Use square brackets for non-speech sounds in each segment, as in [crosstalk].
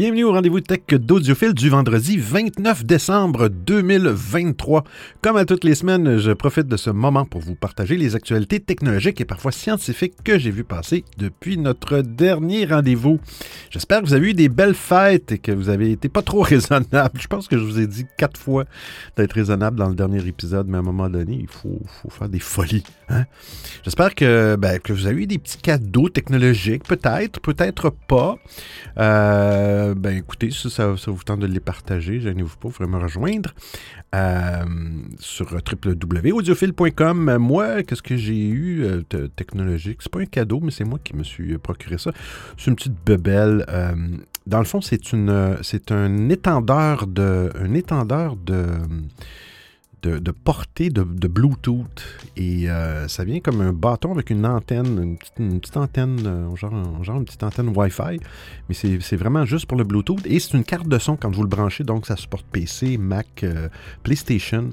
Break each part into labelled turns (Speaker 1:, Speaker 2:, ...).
Speaker 1: Bienvenue au rendez-vous tech d'Audiophile du vendredi 29 décembre 2023. Comme à toutes les semaines, je profite de ce moment pour vous partager les actualités technologiques et parfois scientifiques que j'ai vu passer depuis notre dernier rendez-vous. J'espère que vous avez eu des belles fêtes et que vous avez été pas trop [laughs] raisonnable. Je pense que je vous ai dit quatre fois d'être raisonnable dans le dernier épisode, mais à un moment donné, il faut, faire des folies. Hein? J'espère que, ben, que vous avez eu des petits cadeaux technologiques, peut-être, peut-être pas. Euh, euh, ben écoutez, ça, ça, vous tente de les partager, gênez-vous pas, vous pourrez me rejoindre euh, sur www.audiophile.com. Moi, qu'est-ce que j'ai eu euh, technologique? C'est pas un cadeau, mais c'est moi qui me suis procuré ça. C'est une petite bebelle. dans le fond, c'est une un étendeur de un étendeur de de, portée de, Bluetooth. Et euh, ça vient comme un bâton avec une antenne, une petite, antenne, euh, genre, une petite antenne Wi-Fi. Mais c'est vraiment juste pour le Bluetooth. Et c'est une carte de son quand vous le branchez. Donc, ça supporte PC, Mac, euh, PlayStation.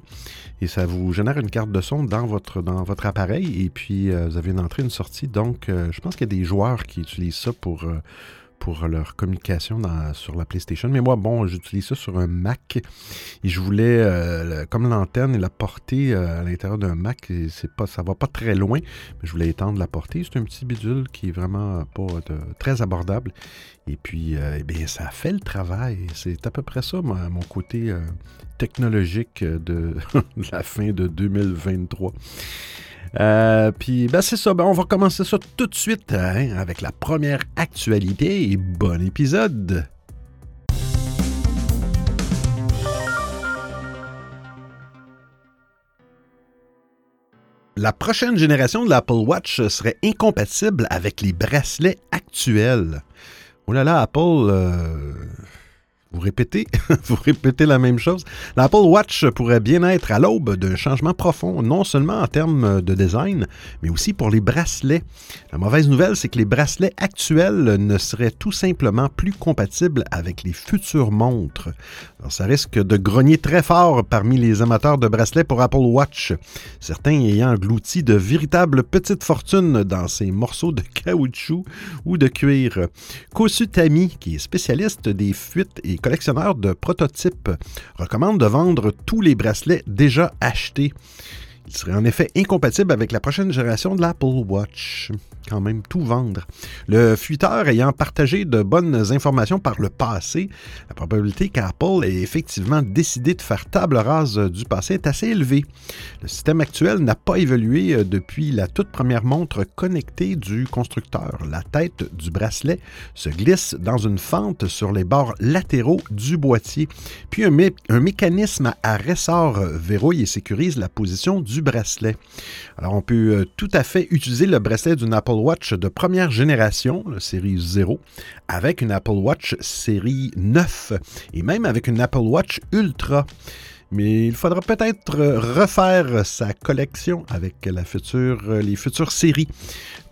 Speaker 1: Et ça vous génère une carte de son dans votre, dans votre appareil. Et puis, vous avez une entrée, une sortie. Donc, je pense qu'il y a des joueurs qui utilisent ça pour pour leur communication sur la PlayStation. Mais moi, bon, j'utilise ça sur un Mac et je voulais, euh, comme l'antenne et la portée euh, à l'intérieur d'un Mac, c'est pas, ça va pas très loin, mais je voulais étendre la portée. C'est un petit bidule qui est vraiment pas très abordable. Et puis, euh, eh bien, ça fait le travail. C'est à peu près ça, mon côté technologique [laughs] de la fin de 2023. Euh, puis, ben, c'est ça. Ben, on va commencer ça tout de suite hein, avec la première actualité. Et bon épisode! La prochaine génération de l'Apple Watch serait incompatible avec les bracelets actuels. Oh là là, Apple, euh, vous répétez, [laughs] vous répétez la même chose. L'Apple Watch pourrait bien être à l'aube d'un changement profond, non seulement en termes de design, mais aussi pour les bracelets. La mauvaise nouvelle, c'est que les bracelets actuels ne seraient tout simplement plus compatibles avec les futures montres. Alors, ça risque de grogner très fort parmi les amateurs de bracelets pour Apple Watch, certains ayant englouti de véritables petites fortunes dans ces morceaux de caoutchouc ou de cuir. Kosutami, qui est spécialiste des fuites et collectionneur de prototypes, recommande de vendre tous les bracelets déjà achetés. Serait en effet incompatible avec la prochaine génération de l'Apple Watch quand même tout vendre. Le fuiteur ayant partagé de bonnes informations par le passé, la probabilité qu'Apple ait effectivement décidé de faire table rase du passé est assez élevée. Le système actuel n'a pas évolué euh, depuis la toute première montre connectée du constructeur. La tête du bracelet se glisse dans une fente sur les bords latéraux du boîtier, puis un, un mécanisme à ressort verrouille et sécurise la position du bracelet. Alors on peut euh, tout à fait utiliser le bracelet d'une Apple Watch de première génération, la série 0, avec une Apple Watch série 9 et même avec une Apple Watch Ultra. Mais il faudra peut-être refaire sa collection avec future, les futures séries.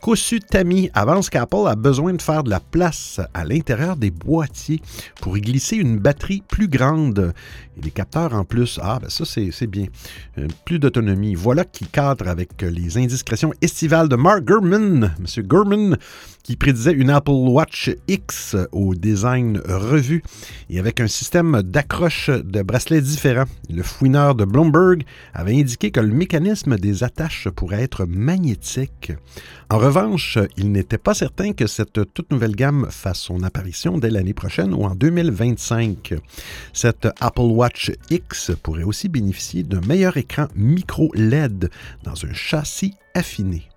Speaker 1: Kosutami avance qu'Apple a besoin de faire de la place à l'intérieur des boîtiers pour y glisser une batterie plus grande. Et les capteurs en plus, ah ben ça c'est bien, euh, plus d'autonomie. Voilà qui cadre avec les indiscrétions estivales de Mark Gurman, M. Gurman, qui prédisait une Apple Watch X au design revu et avec un système d'accroche de bracelets différent. Le fouineur de Bloomberg avait indiqué que le mécanisme des attaches pourrait être magnétique. En revanche, il n'était pas certain que cette toute nouvelle gamme fasse son apparition dès l'année prochaine ou en 2025. Cette Apple Watch X pourrait aussi bénéficier d'un meilleur écran micro LED dans un châssis affiné.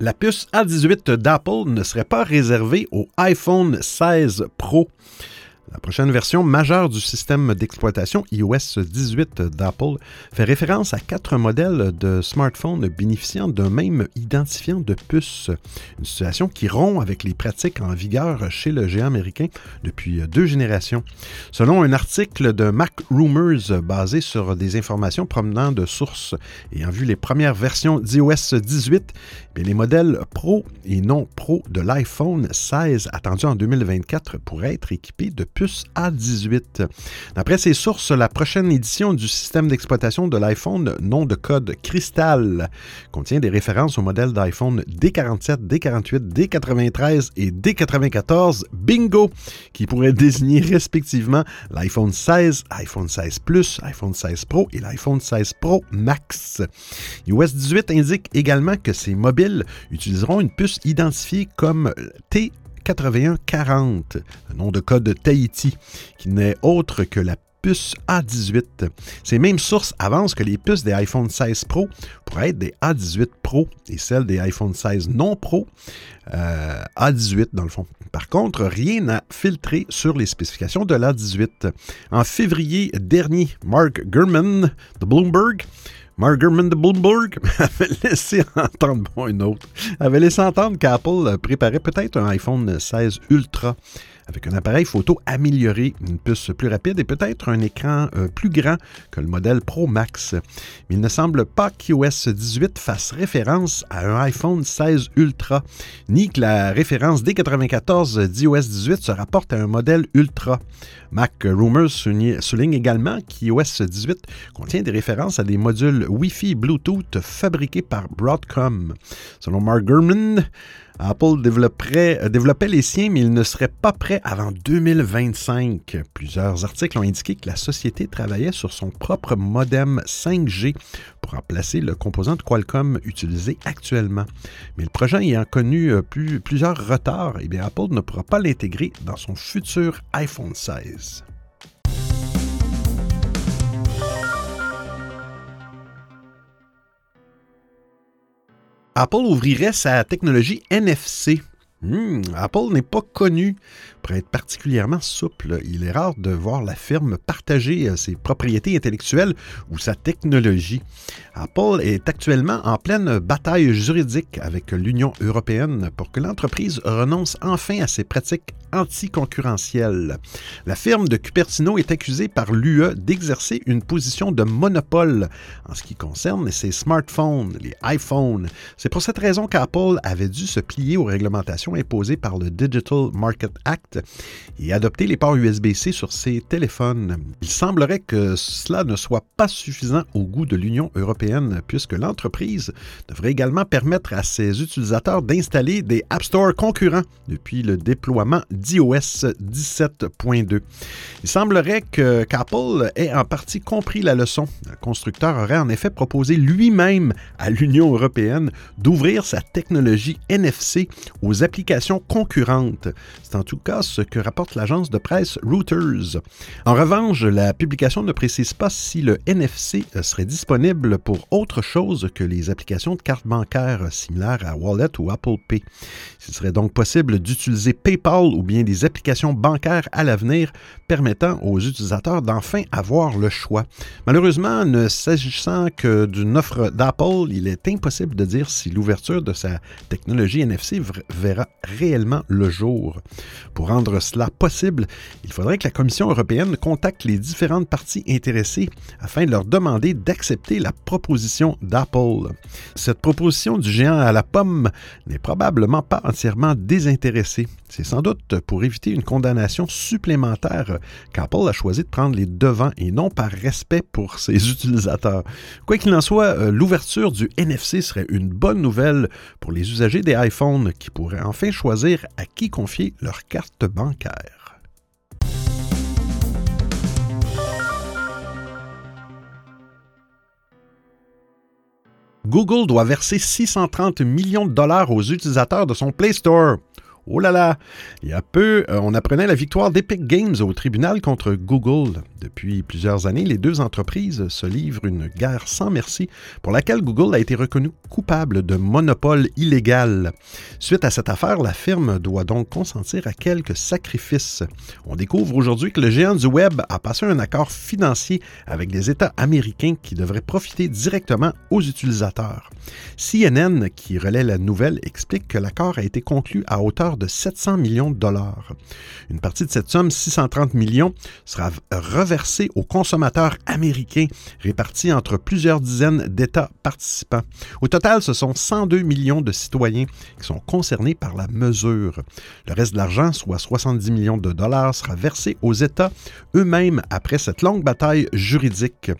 Speaker 1: La puce A18 d'Apple ne serait pas réservée au iPhone 16 Pro. La prochaine version majeure du système d'exploitation iOS 18 d'Apple fait référence à quatre modèles de smartphones bénéficiant d'un même identifiant de puce, une situation qui rompt avec les pratiques en vigueur chez le géant américain depuis deux générations. Selon un article de Mac Rumors basé sur des informations provenant de sources ayant vu les premières versions d'iOS 18, les modèles Pro et non Pro de l'iPhone 16 attendus en 2024 pourraient être équipés de puce A18. D'après ces sources, la prochaine édition du système d'exploitation de l'iPhone, nom de code Crystal, contient des références aux modèles d'iPhone D47, D48, D93 et D94 Bingo, qui pourraient désigner respectivement l'iPhone 16, iPhone 16 Plus, iPhone 16 Pro et l'iPhone 16 Pro Max. iOS 18 indique également que ces mobiles utiliseront une puce identifiée comme T 8140, un nom de code Tahiti, qui n'est autre que la puce A18. Ces mêmes sources avancent que les puces des iPhone 16 Pro pourraient être des A18 Pro et celles des iPhone 16 non Pro euh, A18 dans le fond. Par contre, rien n'a filtré sur les spécifications de l'A18. En février dernier, Mark Gurman de Bloomberg Margaret de Bloomberg [laughs] avait laissé entendre, une autre, avait laissé entendre qu'Apple préparait peut-être un iPhone 16 Ultra avec un appareil photo amélioré, une puce plus rapide et peut-être un écran euh, plus grand que le modèle Pro Max. Mais il ne semble pas qu'iOS 18 fasse référence à un iPhone 16 Ultra, ni que la référence D94 d'iOS 18 se rapporte à un modèle Ultra. Mac Rumors souligne également qu'iOS 18 contient des références à des modules Wi-Fi Bluetooth fabriqués par Broadcom. Selon Mark Gurman, Apple développerait, euh, développait les siens, mais il ne serait pas prêt avant 2025. Plusieurs articles ont indiqué que la société travaillait sur son propre modem 5G pour remplacer le composant de Qualcomm utilisé actuellement. Mais le projet ayant connu euh, plusieurs retards, eh Apple ne pourra pas l'intégrer dans son futur iPhone 16. Apple ouvrirait sa technologie NFC. Hmm, Apple n'est pas connu pour être particulièrement souple. Il est rare de voir la firme partager euh, ses propriétés intellectuelles ou sa technologie. Apple est actuellement en pleine bataille juridique avec l'Union européenne pour que l'entreprise renonce enfin à ses pratiques anticoncurrentielles. La firme de Cupertino est accusée par l'UE d'exercer une position de monopole en ce qui concerne ses smartphones, les iPhones. C'est pour cette raison qu'Apple avait dû se plier aux réglementations imposées par le Digital Market Act et adopter les ports USB-C sur ses téléphones. Il semblerait que cela ne soit pas suffisant au goût de l'Union européenne puisque l'entreprise devrait également permettre à ses utilisateurs d'installer des App Store concurrents depuis le déploiement d'iOS 17.2. Il semblerait que qu'Apple ait en partie compris la leçon. Le constructeur aurait en effet proposé lui-même à l'Union européenne d'ouvrir sa technologie NFC aux applications concurrentes. C'est en tout cas ce que rapporte l'agence de presse Reuters. En revanche, la publication ne précise pas si le NFC serait disponible pour autre chose que les applications de cartes bancaires similaires à Wallet ou Apple Pay. Il serait donc possible d'utiliser PayPal ou bien des applications bancaires à l'avenir permettant aux utilisateurs d'enfin avoir le choix. Malheureusement, ne s'agissant que d'une offre d'Apple, il est impossible de dire si l'ouverture de sa technologie NFC verra réellement le jour. Pour rendre cela possible, il faudrait que la Commission européenne contacte les différentes parties intéressées afin de leur demander d'accepter la proposition d'Apple. Cette proposition du géant à la pomme n'est probablement pas entièrement désintéressée. C'est sans doute pour éviter une condamnation supplémentaire qu'Apple a choisi de prendre les devants et non par respect pour [laughs] ses utilisateurs. Quoi qu'il en soit, euh, l'ouverture du NFC serait une bonne nouvelle pour les usagers des iPhones qui pourraient enfin choisir à qui confier leur carte bancaire. Google doit verser 630 millions de dollars aux utilisateurs de son Play Store. Oh là là! Il y a peu, euh, on apprenait la victoire d'Epic Games au tribunal contre Google. Depuis plusieurs années, les deux entreprises se livrent une guerre sans merci pour laquelle Google a été reconnu coupable de monopole illégal. Suite à cette affaire, la firme doit donc consentir à quelques sacrifices. On découvre aujourd'hui que le géant du Web a passé un accord financier avec des États américains qui devraient profiter directement aux utilisateurs. CNN, qui relaie la nouvelle, explique que l'accord a été conclu à hauteur de 700 millions de dollars. Une partie de cette somme, 630 millions, sera reversée aux consommateurs américains, répartis entre plusieurs dizaines d'États participants. Au total, ce sont 102 millions de citoyens qui sont concernés par la mesure. Le reste de l'argent, soit 70 millions de dollars, sera versé aux États eux-mêmes après cette longue bataille juridique.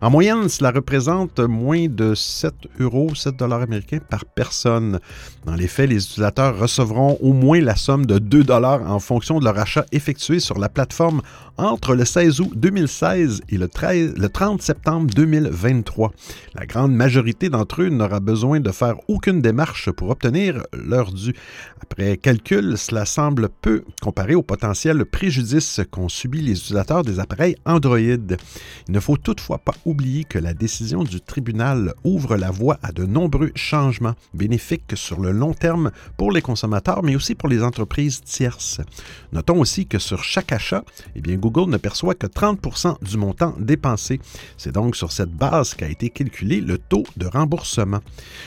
Speaker 1: En moyenne, cela représente moins de 7 euros, 7 dollars américains par personne. Dans les faits, les utilisateurs recevront au moins la somme de 2 dollars en fonction de leur achat effectué sur la plateforme entre le 16 août 2016 et le, 13, le 30 septembre 2023. La grande majorité d'entre eux n'aura besoin de faire aucune démarche pour obtenir leur dû. Après calcul, cela semble peu comparé au potentiel préjudice qu'ont subi les utilisateurs des appareils Android. Il ne faut toutefois pas oublier que la décision du tribunal ouvre la voie à de nombreux changements bénéfiques sur le long terme pour les consommateurs, mais aussi pour les entreprises tierces. Notons aussi que sur chaque achat, eh bien, Google ne perçoit que 30% du montant dépensé. C'est donc sur cette base qu'a été calculé le taux de remboursement.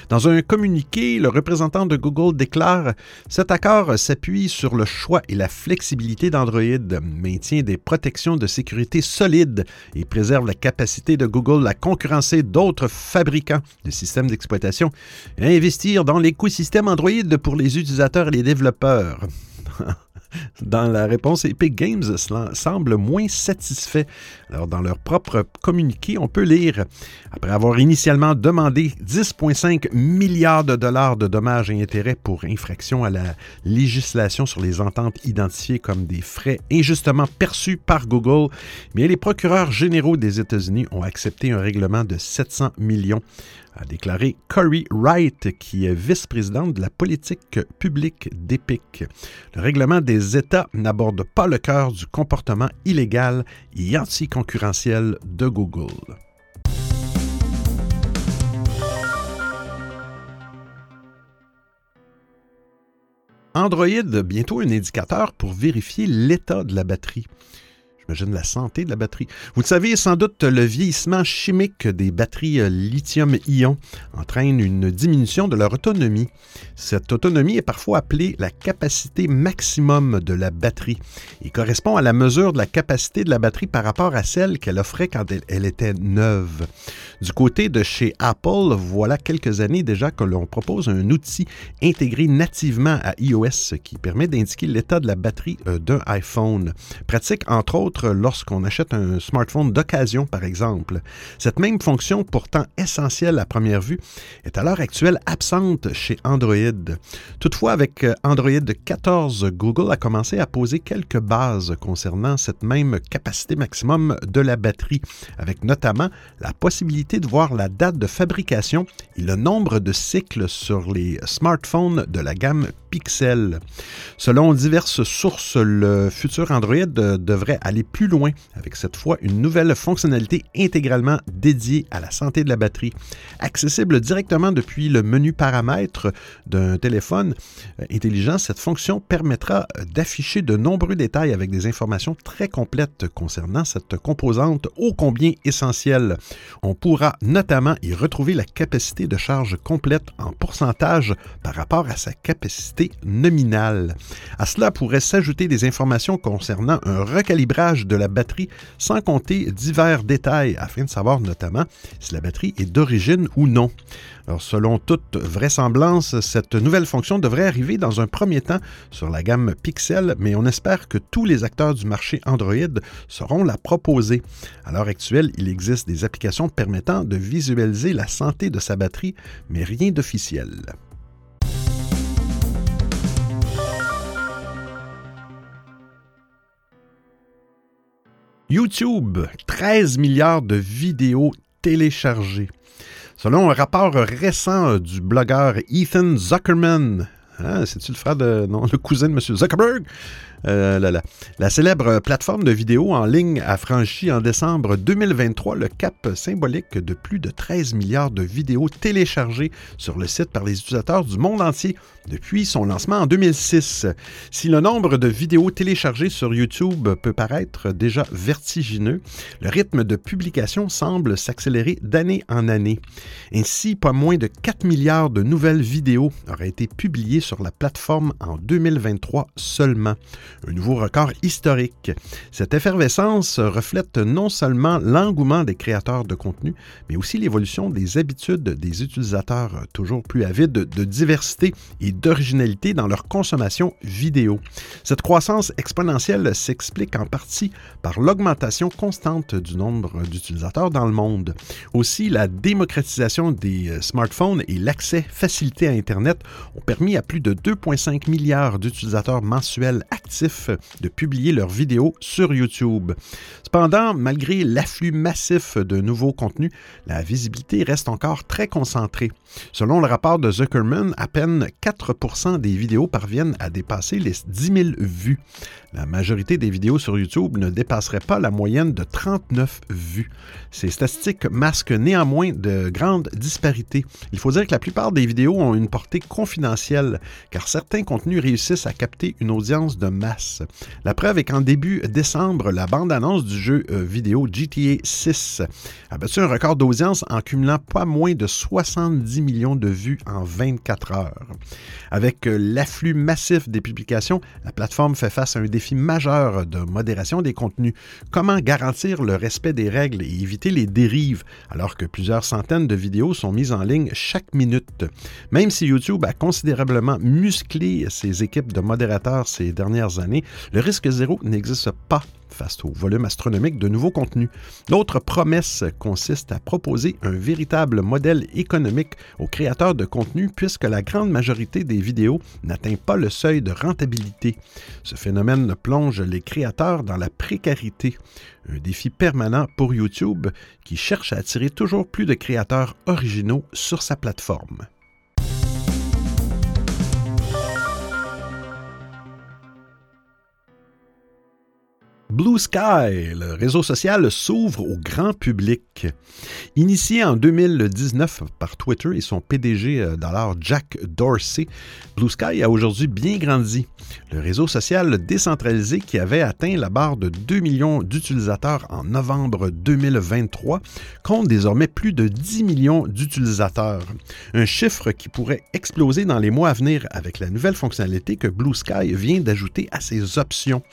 Speaker 1: Dans un communiqué, le représentant de Google déclare Cet accord s'appuie sur le choix et la flexibilité d'Android, maintient des protections de sécurité solides et préserve la capacité de Google à concurrencer d'autres fabricants de systèmes d'exploitation et à investir dans l'écosystème Android pour les utilisateurs et les développeurs peur. [laughs] Dans la réponse, Epic Games semble moins satisfait. Alors, dans leur propre communiqué, on peut lire Après avoir initialement demandé 10,5 milliards de dollars de dommages et intérêts pour infraction à la législation sur les ententes identifiées comme des frais injustement perçus par Google, les procureurs généraux des États-Unis ont accepté un règlement de 700 millions a déclaré Corey Wright, qui est vice-présidente de la politique publique d'EPIC. Le règlement des États n'aborde pas le cœur du comportement illégal et anticoncurrentiel de Google. Android, bientôt un indicateur pour vérifier l'état de la batterie. J'imagine la santé de la batterie. Vous le savez sans doute, le vieillissement chimique des batteries euh, lithium-ion entraîne une diminution de leur autonomie. Cette autonomie est parfois appelée la capacité maximum de la batterie et correspond à la mesure de la capacité de la batterie par rapport à celle qu'elle offrait quand elle, était neuve. Du côté de chez Apple, voilà quelques années déjà que l'on propose un outil intégré nativement à iOS qui permet d'indiquer l'état de la batterie euh, d'un iPhone. Pratique entre autres lorsqu'on achète un smartphone d'occasion, par exemple. Cette même fonction, pourtant essentielle à première vue, est à l'heure actuelle absente chez Android. Toutefois, avec euh, Android 14, Google a commencé à poser quelques bases concernant cette même capacité maximum de la batterie, avec notamment la possibilité de voir la date de fabrication et le nombre de cycles sur les smartphones de la gamme Pixel. Selon diverses sources, le futur Android devrait aller plus loin avec cette fois une nouvelle fonctionnalité intégralement dédiée à la santé de la batterie. Accessible directement depuis le menu paramètres d'un téléphone euh, intelligent, cette fonction permettra d'afficher de nombreux détails avec des informations très complètes concernant cette composante ô combien essentielle. On pourra notamment y retrouver la capacité de charge complète en pourcentage par rapport à sa capacité nominale. À cela pourrait s'ajouter des informations concernant un recalibrage de la batterie, sans compter divers détails afin de savoir notamment si la batterie est d'origine ou non. Selon toute vraisemblance, cette nouvelle fonction devrait arriver dans un premier temps sur la gamme Pixel, mais on espère que tous les acteurs du marché Android sauront la proposer. À l'heure actuelle, il existe des applications permettant de visualiser la santé de sa batterie, mais rien d'officiel. YouTube, 13 milliards de vidéos téléchargées. Selon un rapport récent du blogueur Ethan Zuckerman, hein, c'est-tu le frère de. Non, le cousin de M. Zuckerberg? Euh, la, célèbre plateforme de vidéo en ligne a franchi en décembre 2023 le cap symbolique de plus de 13 milliards de vidéos téléchargées sur le site par les utilisateurs du monde entier depuis son lancement en 2006. Si le nombre de vidéos téléchargées sur YouTube peut paraître déjà vertigineux, le rythme de publication semble s'accélérer d'année en année. Ainsi, pas moins de 4 milliards de nouvelles vidéos auraient été publiées sur la plateforme en 2023 seulement, un nouveau record historique. Cette effervescence reflète non seulement l'engouement des créateurs de contenu, mais aussi l'évolution des habitudes des utilisateurs toujours plus avides de diversité et d'originalité dans leur consommation vidéo. Cette croissance exponentielle s'explique en partie par l'augmentation constante du nombre d'utilisateurs dans le monde. Aussi, la démocratisation des euh, smartphones et l'accès facilité à Internet ont permis à plus de 2,5 milliards d'utilisateurs mensuels de publier leurs vidéos sur YouTube. Cependant, malgré l'afflux massif de nouveaux contenus, la visibilité reste encore très concentrée. Selon le rapport de Zuckerman, à peine 4% des vidéos parviennent à dépasser les 10 000 vues. La majorité des vidéos sur YouTube ne dépasserait pas la moyenne de 39 vues. Ces statistiques masquent néanmoins de grandes disparités. Il faut dire que la plupart des vidéos ont une portée confidentielle, car certains contenus réussissent à capter une audience de La preuve est qu'en début décembre, la bande-annonce du jeu euh, vidéo GTA 6 a battu un record d'audience en cumulant pas moins de 70 millions de vues en 24 heures. Avec euh, l'afflux massif des publications, la plateforme fait face à un défi majeur de modération des contenus. Comment garantir le respect des règles et éviter les dérives alors que plusieurs centaines de vidéos sont mises en ligne chaque minute? Même si YouTube a considérablement musclé ses équipes de modérateurs ces dernières années, le risque zéro n'existe pas face au volume astronomique de nouveaux contenus. L'autre promesse consiste à proposer un véritable modèle économique aux créateurs de contenu puisque la grande majorité des vidéos n'atteint pas le seuil de rentabilité. Ce phénomène plonge les créateurs dans la précarité, un défi permanent pour YouTube qui cherche à attirer toujours plus de créateurs originaux sur sa plateforme. Blue Sky, le réseau social, s'ouvre au grand public. Initié en 2019 par Twitter et son PDG euh, d'alors Jack Dorsey, Blue Sky a aujourd'hui bien grandi. Le réseau social décentralisé qui avait atteint la barre de 2 millions d'utilisateurs en novembre 2023 compte désormais plus de 10 millions d'utilisateurs. Un chiffre qui pourrait exploser dans les mois à venir avec la nouvelle fonctionnalité que Blue Sky vient d'ajouter à ses options.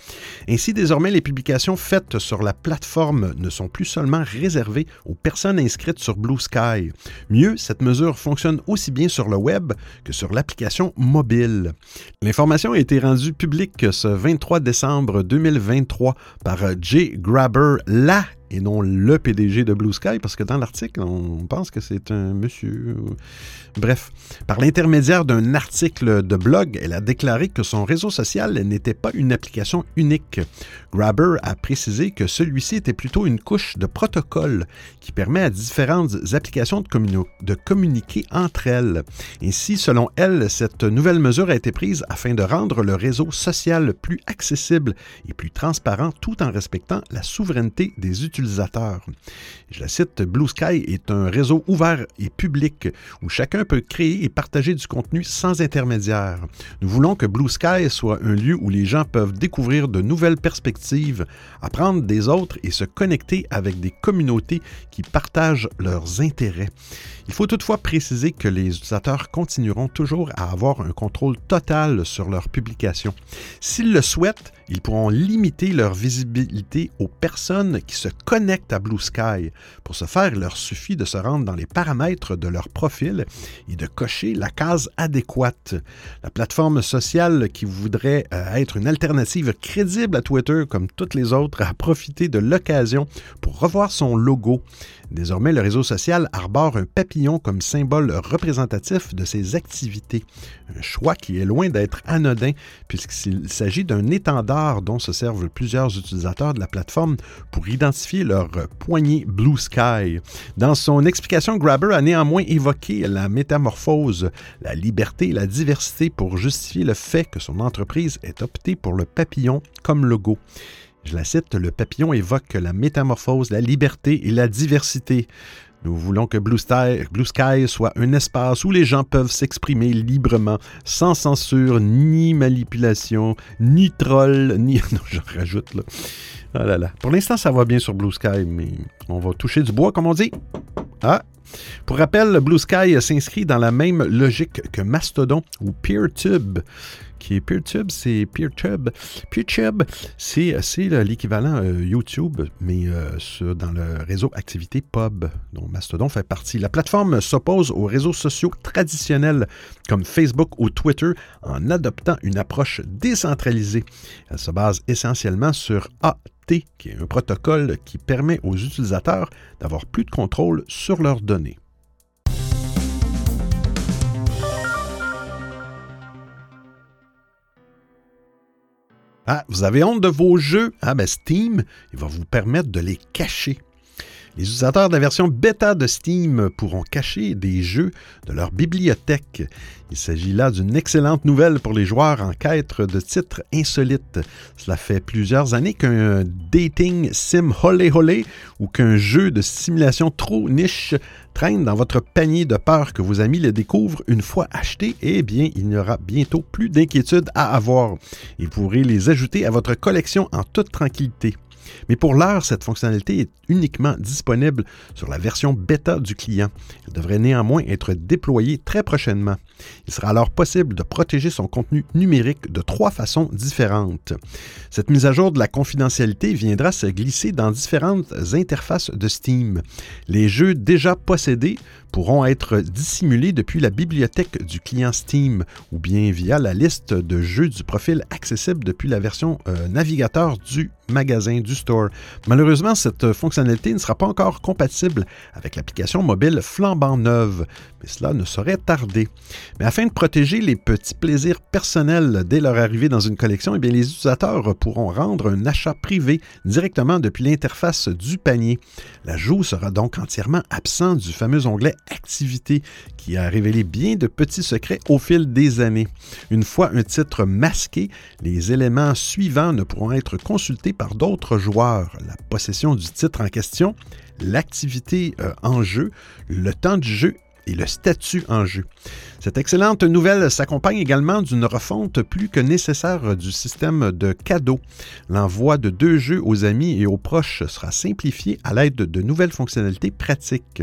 Speaker 1: Ainsi, désormais, les publications faites sur la plateforme ne sont plus seulement réservées aux personnes inscrites sur Blue Sky. Mieux, cette mesure fonctionne aussi bien sur le web que sur l'application mobile. L'information a été rendue publique ce 23 décembre 2023 par Jay Grabber, la et non le PDG de Blue Sky, parce que dans l'article, on pense que c'est un monsieur. Bref, par l'intermédiaire d'un article de blog, elle a déclaré que son réseau social n'était pas une application unique. Grabber a précisé que celui-ci était plutôt une couche de protocole qui permet à différentes applications de, de communiquer entre elles. Ainsi, selon elle, cette nouvelle mesure a été prise afin de rendre le réseau social plus accessible et plus transparent tout en respectant la souveraineté des utilisateurs je la cite, Blue Sky est un réseau ouvert et public où chacun peut créer et partager du contenu sans intermédiaire. Nous voulons que Blue Sky soit un lieu où les gens peuvent découvrir de nouvelles perspectives, apprendre des autres et se connecter avec des communautés qui partagent leurs intérêts. Il faut toutefois préciser que les utilisateurs continueront toujours à avoir un contrôle total sur leurs publications. S'ils le souhaitent, ils pourront limiter leur visibilité aux personnes qui se connectent à Blue Sky. Pour ce faire, il leur suffit de se rendre dans les paramètres de leur profil et de cocher la case adéquate. La plateforme sociale qui voudrait euh, être une alternative crédible à Twitter comme toutes les autres a profité de l'occasion pour revoir son logo. Désormais, le réseau social arbore un papillon comme symbole représentatif de ses activités. Un choix qui est loin d'être anodin puisqu'il s'agit d'un étendard dont se servent plusieurs utilisateurs de la plateforme pour identifier leur poignée Blue Sky. Dans son explication, Grabber a néanmoins évoqué la métamorphose, la liberté et la diversité pour justifier le fait que son entreprise ait opté pour le papillon comme logo. Je la cite, le papillon évoque la métamorphose, la liberté et la diversité. Nous voulons que Blue Sky, soit un espace où les gens peuvent s'exprimer librement, sans censure, ni manipulation, ni troll, ni... [laughs] Non, je rajoute là. Ah là là. Pour l'instant, ça va bien sur Blue Sky, mais on va toucher du bois, comme on dit. Ah, pour rappel, Blue Sky s'inscrit dans la même logique que Mastodon ou PeerTube, qui PeerTube, c'est PeerTube. PeerTube, c'est, l'équivalent euh, YouTube, mais euh, dans le réseau Activité Pub, dont Mastodon fait partie. La plateforme s'oppose aux réseaux sociaux traditionnels comme Facebook ou Twitter en adoptant une approche décentralisée. Elle se base essentiellement sur AT, qui est un protocole qui permet aux utilisateurs d'avoir plus de contrôle sur leurs données. Ah, vous avez honte de vos jeux? Ah, ben Steam, il va vous permettre de les cacher. Les utilisateurs de la version bêta de Steam pourront cacher des jeux de leur bibliothèque. Il s'agit là d'une excellente nouvelle pour les joueurs en quête de titres insolites. Cela fait plusieurs années qu'un dating sim holé holé ou qu'un jeu de simulation trop niche traîne dans votre panier de peur que vos amis le découvrent une fois acheté, eh bien, il n'y aura bientôt plus d'inquiétude à avoir. Vous pourrez les ajouter à votre collection en toute tranquillité. Mais pour l'heure, cette fonctionnalité est uniquement disponible sur la version bêta du client. Elle devrait néanmoins être déployée très prochainement. Il sera alors possible de protéger son contenu numérique de trois façons différentes. Cette mise à jour de la confidentialité viendra se glisser dans différentes interfaces de Steam. Les jeux déjà possédés pourront être dissimulés depuis la bibliothèque du client Steam ou bien via la liste de jeux du profil accessible depuis la version euh, navigateur du magasin du store. Malheureusement, cette fonctionnalité ne sera pas encore compatible avec l'application mobile flambant neuve, mais cela ne saurait tarder. Mais afin de protéger les petits plaisirs personnels dès leur arrivée dans une collection, eh bien, les utilisateurs pourront rendre un achat privé directement depuis l'interface du panier. L'ajout sera donc entièrement absent du fameux onglet Activité qui a révélé bien de petits secrets au fil des années. Une fois un titre masqué, les éléments suivants ne pourront être consultés par d'autres joueurs. La possession du titre en question, l'activité euh, en jeu, le temps du jeu et le statut en jeu. Cette excellente nouvelle s'accompagne également d'une refonte plus que nécessaire du système de cadeaux. L'envoi de deux jeux aux amis et aux proches sera simplifié à l'aide de nouvelles fonctionnalités pratiques.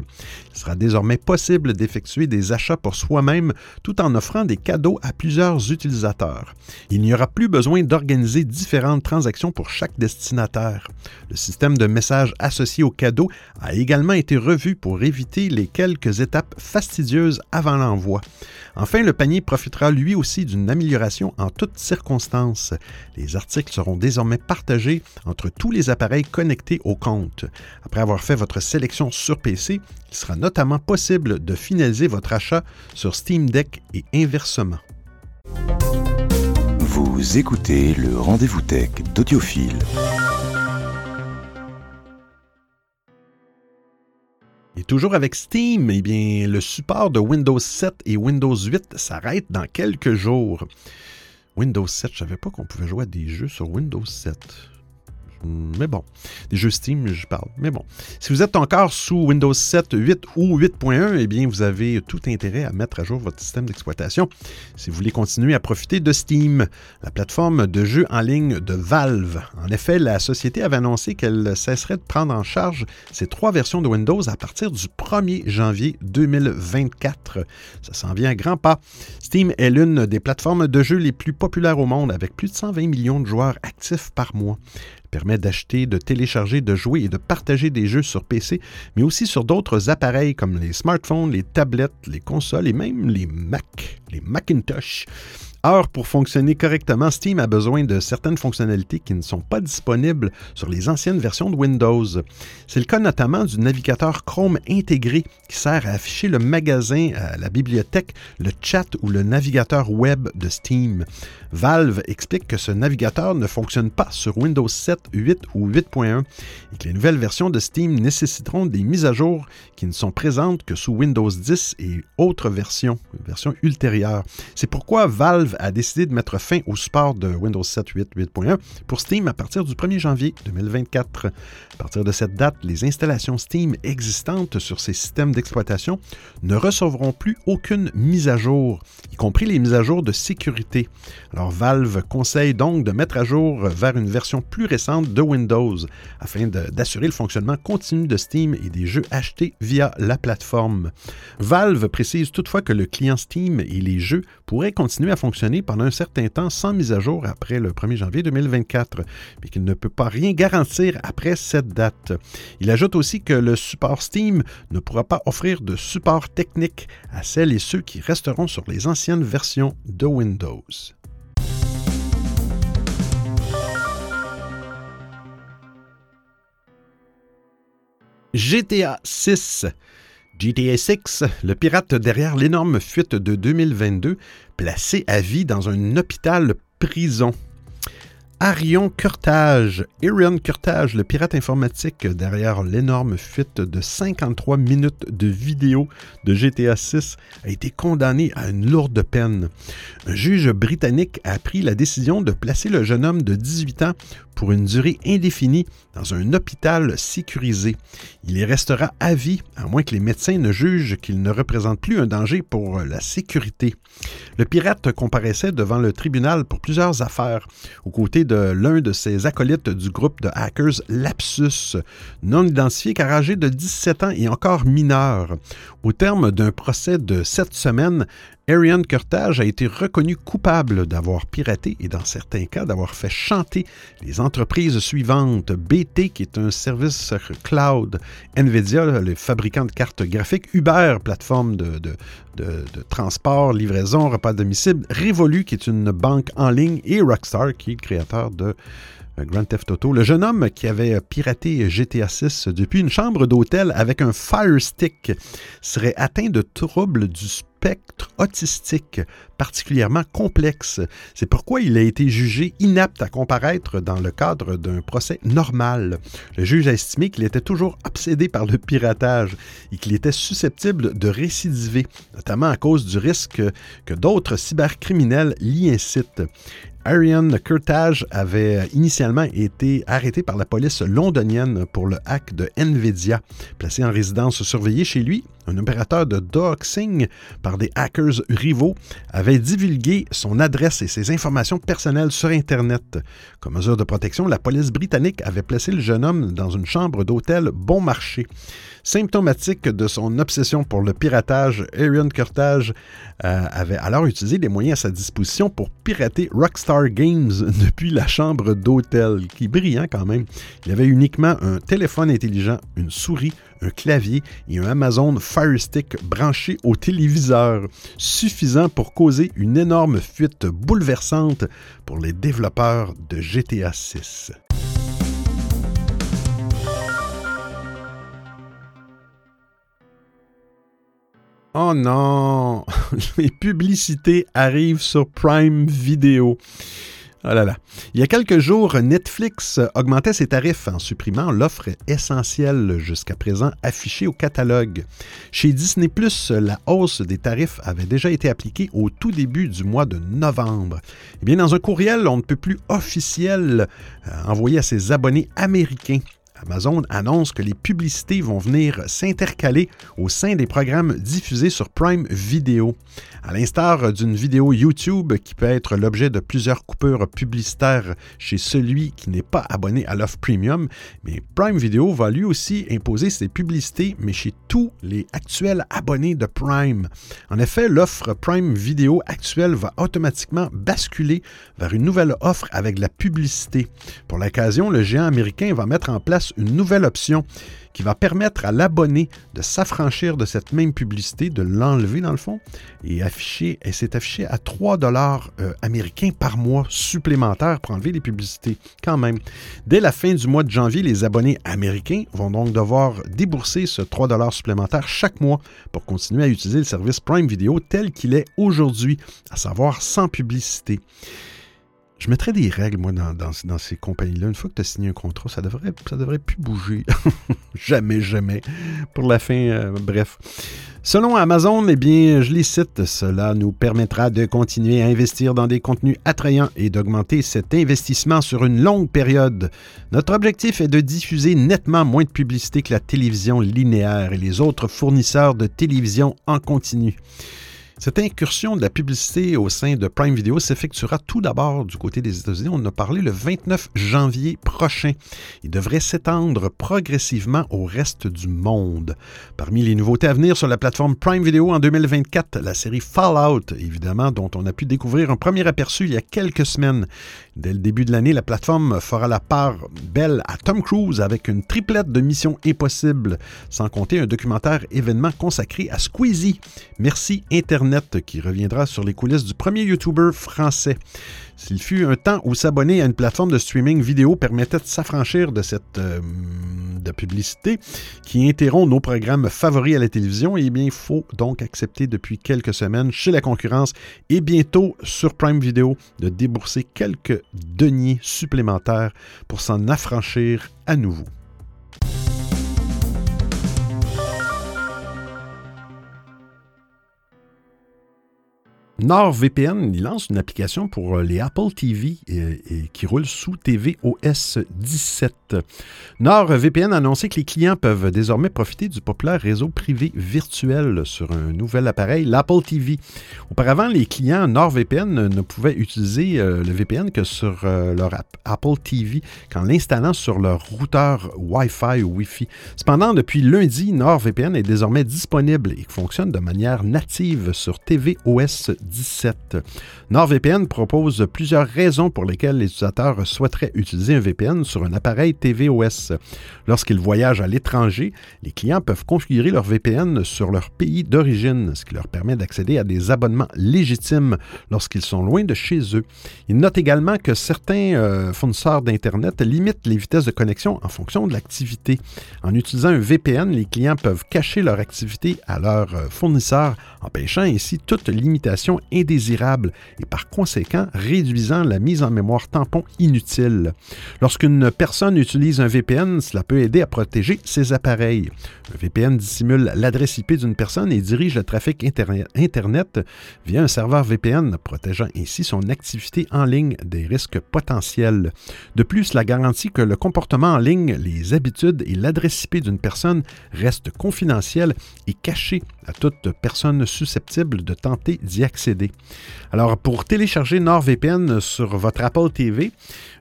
Speaker 1: Il sera désormais possible d'effectuer des achats pour soi-même tout en offrant des cadeaux à plusieurs utilisateurs. Il n'y aura plus besoin d'organiser différentes transactions pour chaque destinataire. Le système de messages associé aux cadeaux a également été revu pour éviter les quelques étapes fastidieuses avant l'envoi. Enfin, le panier profitera lui aussi d'une amélioration en toutes circonstances. Les articles seront désormais partagés entre tous les appareils connectés au compte. Après avoir fait votre sélection sur PC, il sera notamment possible de finaliser votre achat sur Steam Deck et inversement.
Speaker 2: Vous écoutez le rendez-vous tech d'Audiophile.
Speaker 1: Et toujours avec Steam, eh bien, le support de Windows 7 et Windows 8 s'arrête dans quelques jours. Windows 7, je savais pas qu'on pouvait jouer à des jeux sur Windows 7. Mais bon, des jeux Steam, je parle. Mais bon, si vous êtes encore sous Windows 7, 8 ou 8.1, eh bien, vous avez tout intérêt à mettre à jour votre système d'exploitation si vous voulez continuer à profiter de Steam, la plateforme de jeux en ligne de Valve. En effet, la société avait annoncé qu'elle cesserait de prendre en charge ces trois versions de Windows à partir du 1er janvier 2024. Ça s'en vient à grands pas. Steam est l'une des plateformes de jeux les plus populaires au monde avec plus de 120 millions de joueurs actifs par mois permet d'acheter, de télécharger, de jouer et de partager des jeux sur PC, mais aussi sur d'autres appareils comme les smartphones, les tablettes, les consoles et même les Mac, les Macintosh. Or, pour fonctionner correctement, Steam a besoin de certaines fonctionnalités qui ne sont pas disponibles sur les anciennes versions de Windows. C'est le cas notamment du navigateur Chrome intégré qui sert à afficher le magasin, euh, la bibliothèque, le chat ou le navigateur web de Steam. Valve explique que ce navigateur ne fonctionne pas sur Windows 7, 8 ou 8.1 et que les nouvelles versions de Steam nécessiteront des mises à jour qui ne sont présentes que sous Windows 10 et autres versions, versions ultérieures. C'est pourquoi Valve a décidé de mettre fin au support de Windows 7, 8, 8.1 pour Steam à partir du 1er janvier 2024. À partir de cette date, les installations Steam existantes sur ces systèmes d'exploitation ne recevront plus aucune mise à jour, compris les mises à jour de sécurité. Alors Valve conseille donc de mettre à jour vers une version plus récente de Windows afin d'assurer le fonctionnement continu de Steam et des jeux achetés via la plateforme. Valve précise toutefois que le client Steam et les jeux pourraient continuer à fonctionner pendant un certain temps sans mise à jour après le 1er janvier 2024, mais qu'il ne peut pas rien garantir après cette date. Il ajoute aussi que le support Steam ne pourra pas offrir de support technique à celles et ceux qui resteront sur les versions de Windows. GTA 6. GTA 6, le pirate derrière l'énorme fuite de 2022, placé à vie dans un hôpital prison. Arion Curtage, Arion Curtage, le pirate informatique derrière l'énorme fuite de 53 minutes de vidéo de GTA 6, a été condamné à une lourde peine. Un juge britannique a pris la décision de placer le jeune homme de 18 ans pour une durée indéfinie dans un hôpital sécurisé. Il y restera à vie, à moins que les médecins ne jugent qu'il ne représente plus un danger pour la sécurité. Le pirate comparaissait devant le tribunal pour plusieurs affaires, aux côtés l'un de ses acolytes du groupe de hackers Lapsus, non identifié car âgé de 17 ans et encore mineur. Au terme d'un procès de sept semaines, Ariane Curtage a été reconnu coupable d'avoir piraté et dans certains cas d'avoir fait chanter les entreprises suivantes. BT, qui est un service cloud, Nvidia, le fabricant de cartes graphiques, Uber, plateforme de, transport, livraison, repas de domicile, Revolut, qui est une banque en ligne, et Rockstar, qui est le créateur de euh, Grand Theft Auto. Le jeune homme qui avait piraté GTA 6 depuis une chambre d'hôtel avec un Fire Stick serait atteint de troubles du spectre autistique particulièrement complexe. C'est pourquoi il a été jugé inapte à comparaître dans le cadre d'un procès normal. Le juge a estimé qu'il était toujours obsédé par le piratage et qu'il était susceptible de récidiver, notamment à cause du risque que d'autres cybercriminels l'y incitent. Ariane Curtage avait initialement été arrêté par la police londonienne pour le hack de Nvidia. Placé en résidence surveillée chez lui, un opérateur de doxing par des hackers rivaux avait divulgué son adresse et ses informations personnelles sur Internet. Comme mesure de protection, la police britannique avait placé le jeune homme dans une chambre d'hôtel bon marché. Symptomatique de son obsession pour le piratage, Ariane Curtage euh, avait alors utilisé les moyens à sa disposition pour pirater Rockstar Games [laughs] depuis la chambre d'hôtel, qui est brillant quand même. Il avait uniquement un téléphone intelligent, une souris, un clavier et un Amazon Fire Stick branché au téléviseur, suffisant pour causer une énorme fuite bouleversante pour les développeurs de GTA 6. Oh non, [laughs] les publicités arrivent sur Prime Video. Oh. Il y a quelques jours, Netflix augmentait ses tarifs en supprimant l'offre essentielle jusqu'à présent affichée au catalogue. Chez Disney ⁇ la hausse des tarifs avait déjà été appliquée au tout début du mois de novembre. Eh bien, dans un courriel on ne peut plus officiel euh, envoyé à ses abonnés américains, Amazon annonce que les publicités vont venir s'intercaler au sein des programmes diffusés sur Prime Video. À l'instar d'une vidéo YouTube qui peut être l'objet de plusieurs coupures publicitaires chez celui qui n'est pas abonné à l'offre premium, mais Prime Video va lui aussi imposer ses publicités, mais chez tous les actuels abonnés de Prime. En effet, l'offre Prime Video actuelle va automatiquement basculer vers une nouvelle offre avec la publicité. Pour l'occasion, le géant américain va mettre en place une nouvelle option qui va permettre à l'abonné de s'affranchir de cette même publicité, de l'enlever dans le fond, et afficher, et c'est affiché à 3 dollars euh, américains par mois supplémentaires pour enlever les publicités. Quand même. Dès la fin du mois de janvier, les abonnés américains vont donc devoir débourser ce 3 dollars supplémentaires chaque mois pour continuer à utiliser le service Prime Video tel qu'il est aujourd'hui, à savoir sans publicité. Je mettrais des règles, moi, dans, ces compagnies-là. Une fois que tu as signé un contrat, ça devrait, devrait plus bouger. [laughs] jamais, jamais. Pour la fin, euh, bref. Selon Amazon, eh bien, je les cite, cela nous permettra de continuer à investir dans des contenus attrayants et d'augmenter cet investissement sur une longue période. Notre objectif est de diffuser nettement moins de publicité que la télévision linéaire et les autres fournisseurs de télévision en continu. Cette incursion de la publicité au sein de Prime Video s'effectuera tout d'abord du côté des États-Unis. On en a parlé le 29 janvier prochain. Il devrait s'étendre progressivement au reste du monde. Parmi les nouveautés à venir sur la plateforme Prime Video en 2024, la série Fallout, évidemment, dont on a pu découvrir un premier aperçu il y a quelques semaines. Dès le début de l'année, la plateforme fera la part belle à Tom Cruise avec une triplette de missions impossibles, sans compter un documentaire événement consacré à Squeezie. Merci Internet qui reviendra sur les coulisses du premier YouTuber français. S'il fut un temps où s'abonner à une plateforme de streaming vidéo permettait de s'affranchir de cette euh, de publicité qui interrompt nos programmes favoris à la télévision, eh bien, il faut donc accepter depuis quelques semaines chez la concurrence et bientôt sur Prime Video de débourser quelques deniers supplémentaires pour s'en affranchir à nouveau. NordVPN, lance une application pour euh, les Apple TV qui roule sous tvOS 17. NordVPN a annoncé que les clients peuvent désormais profiter du populaire réseau privé virtuel sur un nouvel appareil, l'Apple TV. Auparavant, les clients NordVPN ne pouvaient utiliser euh, le VPN que sur euh, leur Apple TV qu'en l'installant sur leur routeur Wi-Fi ou Wi-Fi. Cependant, depuis lundi, NordVPN est désormais disponible et fonctionne de manière native sur tvOS 17. 17. NordVPN propose plusieurs raisons pour lesquelles les utilisateurs souhaiteraient utiliser un VPN sur un appareil tvOS. Lorsqu'ils voyagent à l'étranger, les clients peuvent configurer leur VPN sur leur pays d'origine, ce qui leur permet d'accéder à des abonnements légitimes lorsqu'ils sont loin de chez eux. Ils notent également que certains euh, fournisseurs d'Internet limitent les vitesses de connexion en fonction de l'activité. En utilisant un VPN, les clients peuvent cacher leur activité à leur euh, fournisseur, empêchant ainsi toute limitation indésirable et par conséquent réduisant la mise en mémoire tampon inutile. Lorsqu'une personne utilise un VPN, cela peut aider à protéger ses appareils. Un VPN dissimule l'adresse IP d'une personne et dirige le trafic Internet via un serveur VPN, protégeant ainsi son activité en ligne des risques potentiels. De plus, la garantie que le comportement en ligne, les habitudes et l'adresse IP d'une personne restent confidentiels et cachés à toute personne susceptible de tenter d'y accéder. Alors, pour télécharger NordVPN sur votre Apple TV,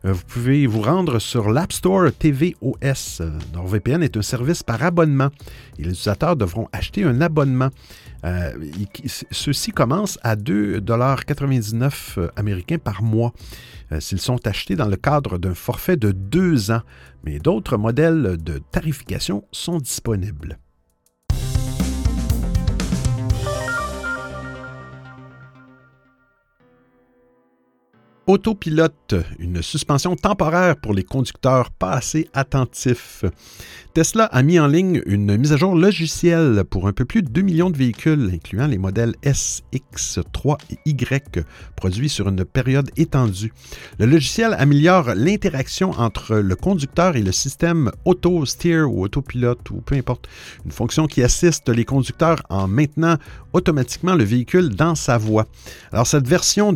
Speaker 1: euh, vous pouvez vous rendre sur l'App Store tvOS. NordVPN est un service par abonnement et les utilisateurs devront acheter un abonnement. Euh, ceux-ci commencent à 2,99 euh, américains par mois s'ils sont achetés dans le cadre d'un forfait de deux ans, mais d'autres modèles de tarification sont disponibles. Autopilote, une suspension temporaire pour les conducteurs pas assez attentifs. Tesla a mis en ligne une mise à jour logicielle pour un peu plus de 2 millions de véhicules, incluant les modèles S, X, 3 et Y, produits sur une période étendue. Le logiciel améliore l'interaction entre le conducteur et le système auto-steer ou autopilote ou peu importe, une fonction qui assiste les conducteurs en maintenant automatiquement le véhicule dans sa voie. Alors cette version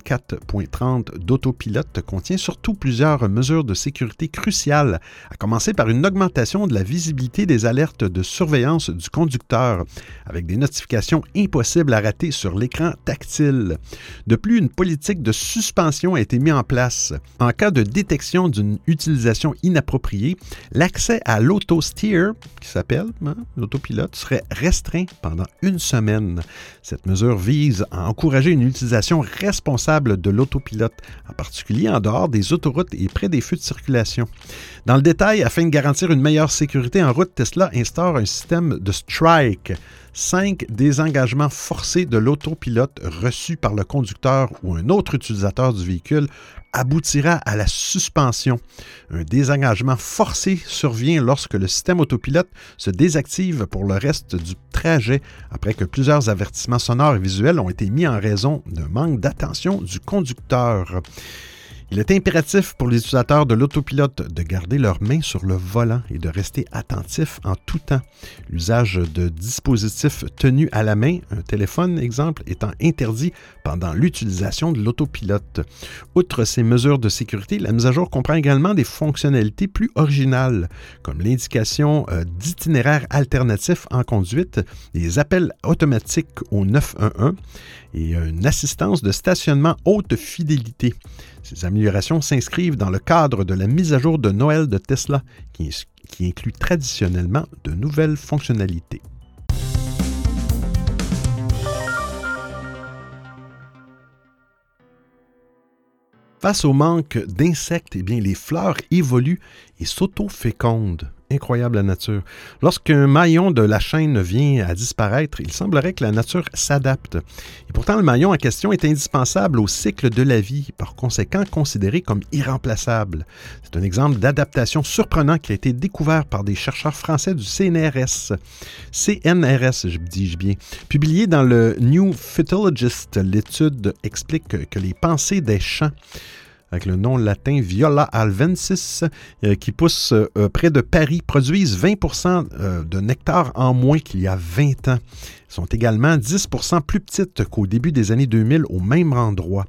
Speaker 1: 2023.44.30 d'autopilote contient surtout plusieurs mesures de sécurité cruciales, à commencer par une augmentation de la visibilité des alertes de surveillance du conducteur, avec des notifications impossibles à rater sur l'écran tactile. De plus, une politique de suspension a été mise en place. En cas de détection d'une utilisation inappropriée, l'accès à l'auto-steer, qui s'appelle hein, l'autopilote, serait restreint pendant une semaine. Cette mesure vise à encourager une utilisation responsable de l'autopilote, en particulier en dehors des autoroutes et près des feux de circulation. Dans le détail, afin de garantir une meilleure sécurité en route, Tesla instaure un système de strike, cinq désengagements forcés de l'autopilote reçus par le conducteur ou un autre utilisateur du véhicule aboutira à la suspension. Un désengagement forcé survient lorsque le système autopilote se désactive pour le reste du trajet après que plusieurs avertissements sonores et visuels ont été mis en raison d'un manque d'attention du conducteur. Il est impératif pour les utilisateurs de l'autopilote de garder leurs mains sur le volant et de rester attentifs en tout temps. L'usage de dispositifs tenus à la main, un téléphone exemple, étant interdit pendant l'utilisation de l'autopilote. Outre ces mesures de sécurité, la mise à jour comprend également des fonctionnalités plus originales, comme l'indication euh, d'itinéraires alternatifs en conduite, des appels automatiques au 911 et une assistance de stationnement haute fidélité. Ces améliorations s'inscrivent dans le cadre de la mise à jour de Noël de Tesla, qui, inclut traditionnellement de nouvelles fonctionnalités. Face au manque d'insectes, eh bien, les fleurs évoluent et s'auto-fécondent incroyable la nature. Lorsqu'un maillon de la chaîne vient à disparaître, il semblerait que la nature s'adapte. Et pourtant, le maillon en question est indispensable au cycle de la vie, par conséquent considéré comme irremplaçable. C'est un exemple d'adaptation surprenant qui a été découvert par des chercheurs français du CNRS. CNRS, je dis-je bien. Publié dans le New Phytologist, l'étude explique que les pensées des champs avec le nom latin Viola alvensis, euh, qui pousse euh, près de Paris, produisent 20% euh, de nectar en moins qu'il y a 20 ans sont également 10% plus petites qu'au début des années 2000 au même endroit.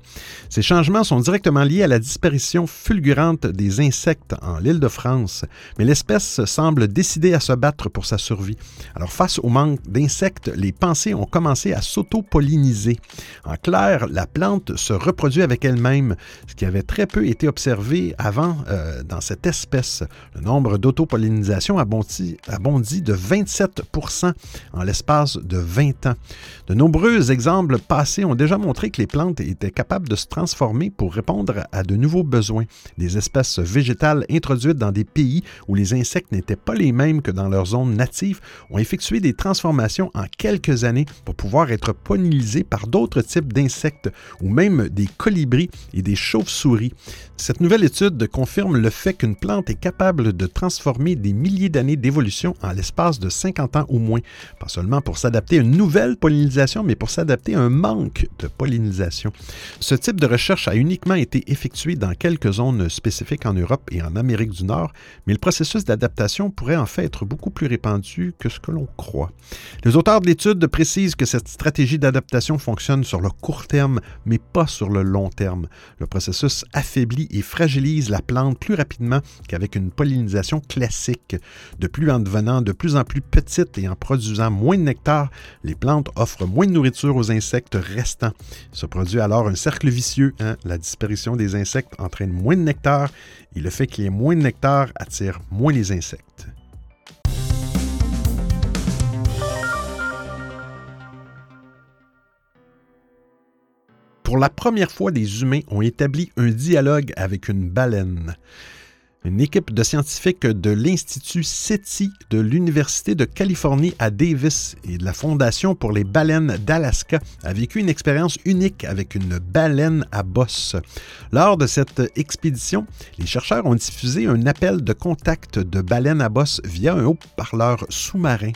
Speaker 1: Ces changements sont directement liés à la disparition fulgurante des insectes en l'île de France, mais l'espèce semble décidée à se battre pour sa survie. Alors face au manque d'insectes, les pensées ont commencé à s'auto-polliniser. En clair, la plante se reproduit avec elle-même, ce qui avait très peu été observé avant euh, dans cette espèce. Le nombre d'autopollinisations a bondi, de 27% en l'espace de 20 ans. De nombreux exemples passés ont déjà montré que les plantes étaient capables de se transformer pour répondre à de nouveaux besoins. Des espèces végétales introduites dans des pays où les insectes n'étaient pas les mêmes que dans leur zone native ont effectué des transformations en quelques années pour pouvoir être pollinisées par d'autres types d'insectes ou même des colibris et des chauves-souris. Cette nouvelle étude confirme le fait qu'une plante est capable de transformer des milliers d'années d'évolution en l'espace de 50 ans ou moins, pas seulement pour s'adapter une nouvelle pollinisation, mais pour s'adapter à un manque de pollinisation. Ce type de recherche a uniquement été effectué dans quelques zones spécifiques en Europe et en Amérique du Nord, mais le processus d'adaptation pourrait en fait être beaucoup plus répandu que ce que l'on croit. Les auteurs de l'étude précisent que cette stratégie d'adaptation fonctionne sur le court terme, mais pas sur le long terme. Le processus affaiblit et fragilise la plante plus rapidement qu'avec une pollinisation classique. De plus en devenant de plus en plus petite et en produisant moins de nectar, les plantes offrent moins de nourriture aux insectes restants. Se produit alors un cercle vicieux. Hein. La disparition des insectes entraîne moins de nectar et le fait qu'il y ait moins de nectar attire moins les insectes. Pour la première fois, des humains ont établi un dialogue avec une baleine. Une équipe de scientifiques de l'Institut SETI de l'Université de Californie à Davis et de la Fondation pour les baleines d'Alaska a vécu une expérience unique avec une baleine à bosse. Lors de cette expédition, les chercheurs ont diffusé un appel de contact de baleine à bosse via un haut-parleur sous-marin.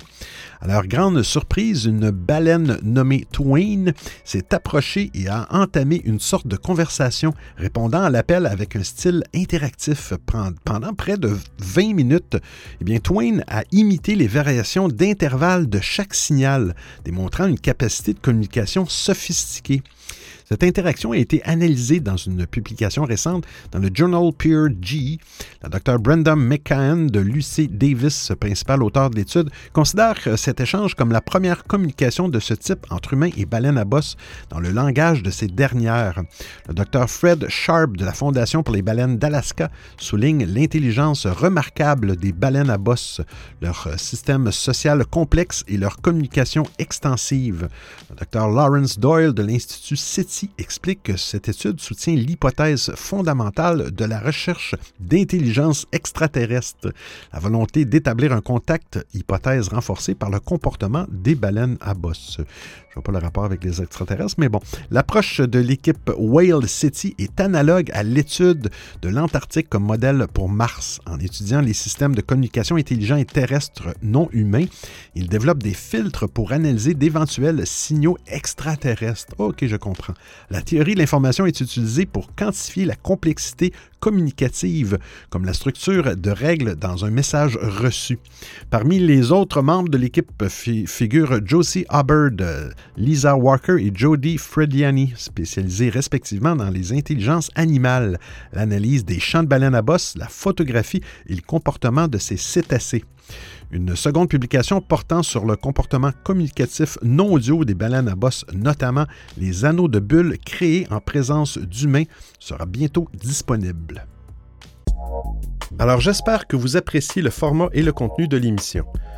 Speaker 1: À leur grande surprise, une baleine nommée Twain s'est approchée et a entamé une sorte de conversation répondant à l'appel avec un style interactif pendant près de 20 minutes. Eh bien, Twain a imité les variations d'intervalle de chaque signal, démontrant une capacité de communication sophistiquée. Cette interaction a été analysée dans une publication récente dans le Journal Peer G. La Dr. Brenda McCann de l'UC Davis, principal auteur de l'étude, considère cet échange comme la première communication de ce type entre humains et baleines à bosse dans le langage de ces dernières. Le Dr. Fred Sharp de la Fondation pour les baleines d'Alaska souligne l'intelligence remarquable des baleines à bosse, leur système social complexe et leur communication extensive. Le Dr. Lawrence Doyle de l'Institut City Explique que cette étude soutient l'hypothèse fondamentale de la recherche d'intelligence extraterrestre, la volonté d'établir un contact, hypothèse renforcée par le comportement des baleines à bosse. Je vois pas le rapport avec les extraterrestres, mais bon. L'approche de l'équipe Whale City est analogue à l'étude de l'Antarctique comme modèle pour Mars. En étudiant les systèmes de communication intelligents et terrestres non humains, ils développent des filtres pour analyser d'éventuels signaux extraterrestres. Ok, je comprends. La théorie de l'information est utilisée pour quantifier la complexité communicative, comme la structure de règles dans un message reçu. Parmi les autres membres de l'équipe figurent Josie Hubbard, Lisa Walker et Jody Frediani, spécialisés respectivement dans les intelligences animales, l'analyse des champs de baleines à bosse, la photographie et le comportement de ces cétacés. Une seconde publication portant sur le comportement communicatif non audio des baleines à bosse, notamment les anneaux de bulles créés en présence d'humains, sera bientôt disponible. Alors j'espère que vous appréciez le format et le contenu de l'émission.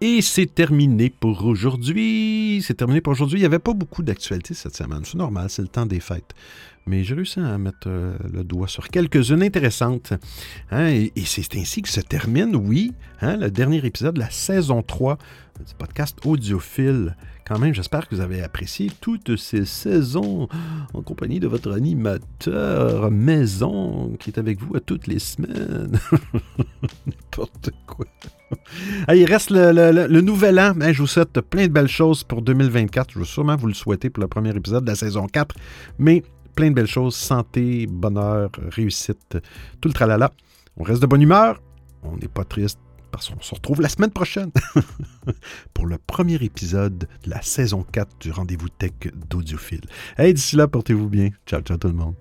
Speaker 1: Et c'est terminé pour aujourd'hui. C'est terminé pour aujourd'hui. Il n'y avait pas beaucoup d'actualités cette semaine. C'est normal, c'est le temps des fêtes. Mais j'ai réussi à mettre euh, le doigt sur quelques-unes intéressantes. Hein, et, c'est ainsi que se termine, oui, hein, le dernier épisode de la saison 3 du podcast Audiophile. Quand même, j'espère que vous avez apprécié toutes ces saisons en compagnie de votre animateur maison qui est avec vous à toutes les semaines. [laughs] N'importe quoi. il reste le, nouvel an. je vous souhaite plein de belles choses pour 2024. Je veux sûrement vous le souhaiter pour le premier épisode de la saison 4. Mais plein de belles choses. Santé, bonheur, réussite, tout le tralala. On reste de bonne humeur. On n'est pas triste parce qu'on se retrouve la semaine prochaine [laughs] pour le premier épisode de la saison 4 du rendez-vous tech d'Audiophile. Hey, d'ici là, portez-vous bien. Ciao, ciao tout le monde.